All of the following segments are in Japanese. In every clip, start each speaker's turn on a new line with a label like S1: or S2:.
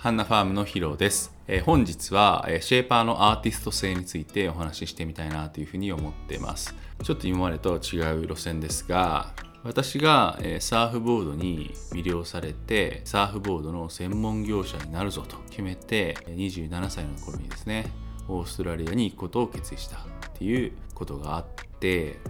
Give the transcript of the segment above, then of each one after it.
S1: ハンナファームのヒロです、え、本日は、え、シェーパーのアーティスト性についてお話ししてみたいなというふうに思っています。ちょっと今までとは違う路線ですが私が、え、サーフボードに魅了されてサーフボードの専門業者になるぞと決めて27歳の頃にですねオーストラリアに行くことを決意したっていうことがあって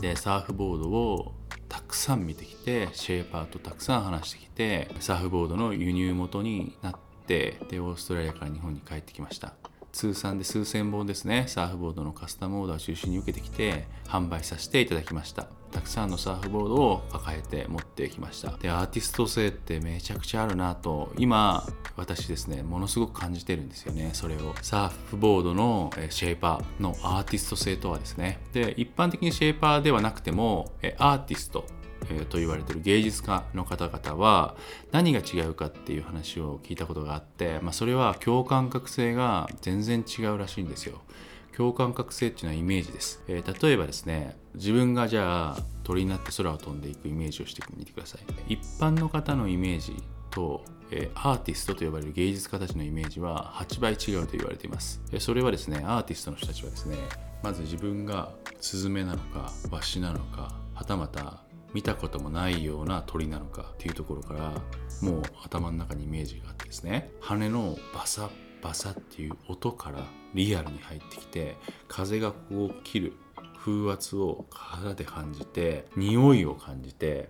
S1: でサーフボードをたくさん見てきてシェーパーとたくさん話してきてサーフボードの輸入元になってでオーストラリアから日本に帰ってきました。通算で数千本ですねサーフボードのカスタムオーダーを中心に受けてきて販売させていただきました。たくさんのサーフボードを抱えて持ってきました。でアーティスト性ってめちゃくちゃあるなと今私ですねものすごく感じてるんですよねそれを。サーフボードのシェイパーのアーティスト性とはですね。で一般的にシェイパーではなくてもアーティスト。えと言われてる芸術家の方々は何が違うかっていう話を聞いたことがあって、まあ、それは共感覚性が全然違うらしいんですよ。共感覚性っていうのはイメージです、えー、例えばですね自分がじゃあ鳥になって空を飛んでいくイメージをしてみてください。一般の方のイメージと、えー、アーティストと呼ばれる芸術家たちのイメージは8倍違うと言われています、え、それはですねアーティストの人たちはですねまず自分がスズメなのかワシなのかはたまた見たこともないような鳥なのかっていうところからもう頭の中にイメージがあってですね。羽のバサッバサッっていう音からリアルに入ってきて風がこう切る風圧を肌で感じて匂いを感じて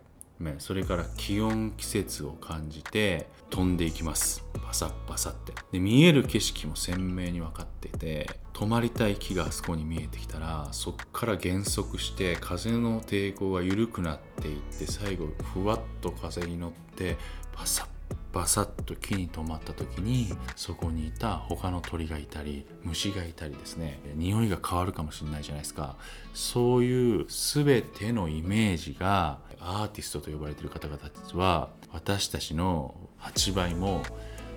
S1: それから気温季節を感じて飛んでいきます。パサッパサって。で見える景色も鮮明に分かってて止まりたい木があそこに見えてきたらそっから減速して風の抵抗が緩くなっていって最後ふわっと風に乗ってパサッバサッと木に止まった時にそこにいた他の鳥がいたり虫がいたりですね。匂いが変わるかもしれないじゃないですか。そういう全てのイメージがアーティストと呼ばれている方々たちは私たちの8倍も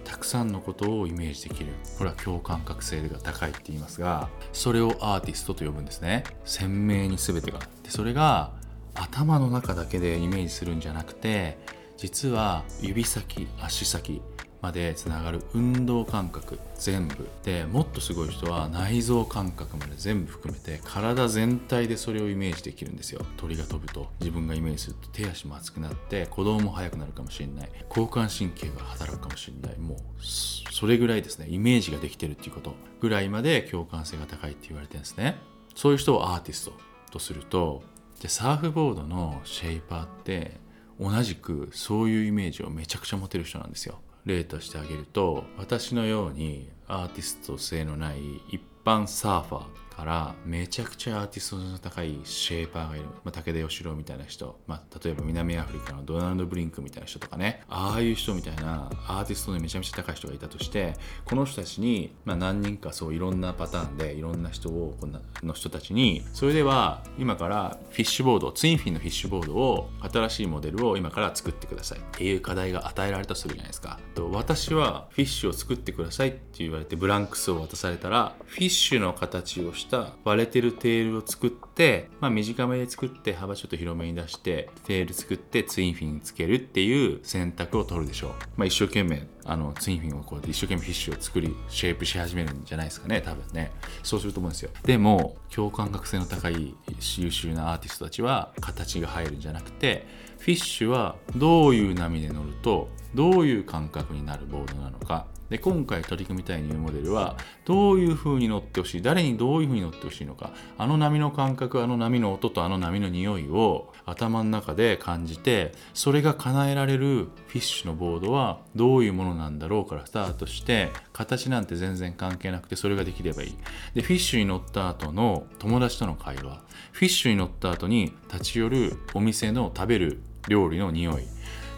S1: たくさんのことをイメージできる。これは共感覚性が高いって言いますがそれをアーティストと呼ぶんですね。鮮明に全てが。でそれが頭の中だけでイメージするんじゃなくて実は指先足先までつながる運動感覚全部でもっとすごい人は内臓感覚まで全部含めて体全体でそれをイメージできるんですよ。鳥が飛ぶと自分がイメージすると手足も熱くなって鼓動も速くなるかもしれない。交感神経が働くかもしれない。もうそれぐらいですね。イメージができてるっていうことぐらいまで共感性が高いって言われてるんですね。そういう人をアーティストとするとでサーフボードのシェイパーって同じくそういうイメージをめちゃくちゃ持てる人なんですよ。例としてあげると私のようにアーティスト性のない一般サーファーからめちゃくちゃアーティストの高いシェーパーがいる、まあ、武田義郎みたいな人、まあ、例えば南アフリカのドナルド・ブリンクみたいな人とかね。ああいう人みたいなアーティストでめちゃめちゃ高い人がいたとしてこの人たちに、まあ、何人かそういろんなパターンでいろんな人をこんなの人たちにそれでは今からフィッシュボードツインフィンのフィッシュボードを新しいモデルを今から作ってください。っていう課題が与えられたとするじゃないですか。と私はフィッシュを作ってくださいって言われてブランクスを渡されたらフィッシュの形をした割れてるテールを作って、まあ、短めで作って幅ちょっと広めに出してテール作ってツインフィンつけるっていう選択を取るでしょう、まあ、一生懸命あのツインフィンをこうやって一生懸命フィッシュを作りシェイプし始めるんじゃないですかね多分ね。そうすると思うんですよ。でも共感覚性の高い優秀なアーティストたちは形が入るんじゃなくてフィッシュはどういう波で乗るとどういう感覚になるボードなのかで今回取り組みたいニューモデルはどういう風に乗ってほしい誰にどういう風に乗ってほしいのかあの波の感覚あの波の音とあの波の匂いを頭の中で感じてそれが叶えられるフィッシュのボードはどういうものなんだろうからスタートして形なんて全然関係なくてそれができればいい。でフィッシュに乗った後の友達との会話。フィッシュに乗った後に立ち寄るお店の食べる料理の匂い。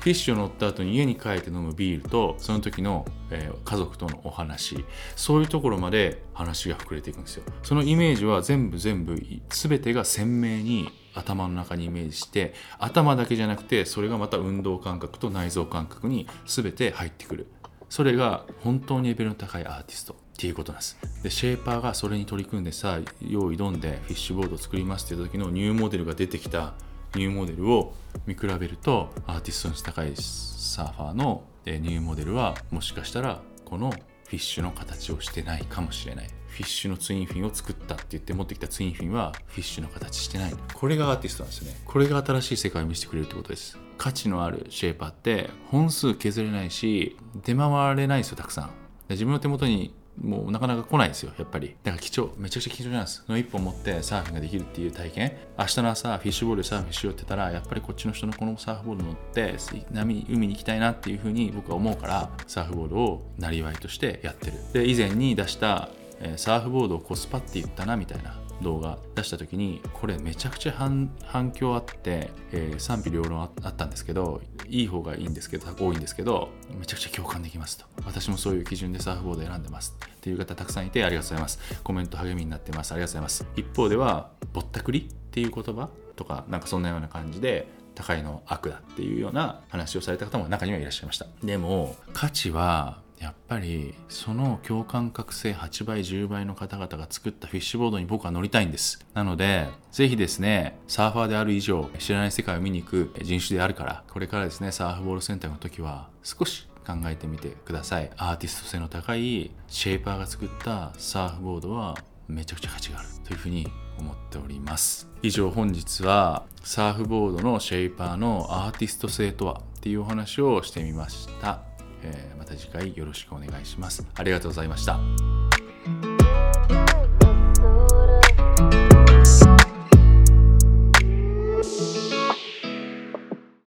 S1: フィッシュを乗った後に家に帰って飲むビールとその時の、えー、家族とのお話。そういうところまで話が膨れていくんですよ。そのイメージは全部全部全てが鮮明に頭の中にイメージして頭だけじゃなくてそれがまた運動感覚と内臓感覚に全て入ってくるそれが本当にレベルの高いアーティストっていうことなんですでシェーパーがそれに取り組んでさ用意挑んでフィッシュボードを作りますっていう時のニューモデルが出てきたニューモデルを見比べるとアーティストの高いサーファーのニューモデルはもしかしたらこのフィッシュの形をしてないかもしれない。フィッシュのツインフィンを作ったって言って持ってきたツインフィンはフィッシュの形してない。これがアーティストなんですよね。これが新しい世界を見せてくれるってことです。価値のあるシェーパーって本数削れないし出回れないですよたくさん。自分の手元にもうなかなか来ないですよ、やっぱり。だから貴重、めちゃくちゃ貴重なんです。の一本持ってサーフィンができるっていう体験。明日の朝、フィッシュボールでサーフィンしようって言ったら、やっぱりこっちの人のこのサーフボール乗って、波、海に行きたいなっていうふうに僕は思うから、サーフボールをなりわいとしてやってる。で、以前に出した、え、サーフボードをコスパって言ったなみたいな動画出した時にこれめちゃくちゃ反響あって、えー、賛否両論あったんですけどいい方がいいんですけど多いんですけどめちゃくちゃ共感できますと。私もそういう基準でサーフボード選んでますっていう方たくさんいてありがとうございます。コメント励みになってます。ありがとうございます。一方ではぼったくりっていう言葉とかなんかそんなような感じで高いの悪だっていうような話をされた方も中にはいらっしゃいました。でも価値はやっぱりその共感覚醒8倍10倍の方々が作ったフィッシュボードに僕は乗りたいんです。なのでぜひですねサーファーである以上知らない世界を見に行く人種であるからこれからですねサーフボールセンターの時は少し考えてみてください。アーティスト性の高いシェイパーが作ったサーフボードはめちゃくちゃ価値があるというふうに思っております。以上本日はサーフボードのシェイパーのアーティスト性とはっていうお話をしてみました。えー、また次回よろしくお願いします。ありがとうございました。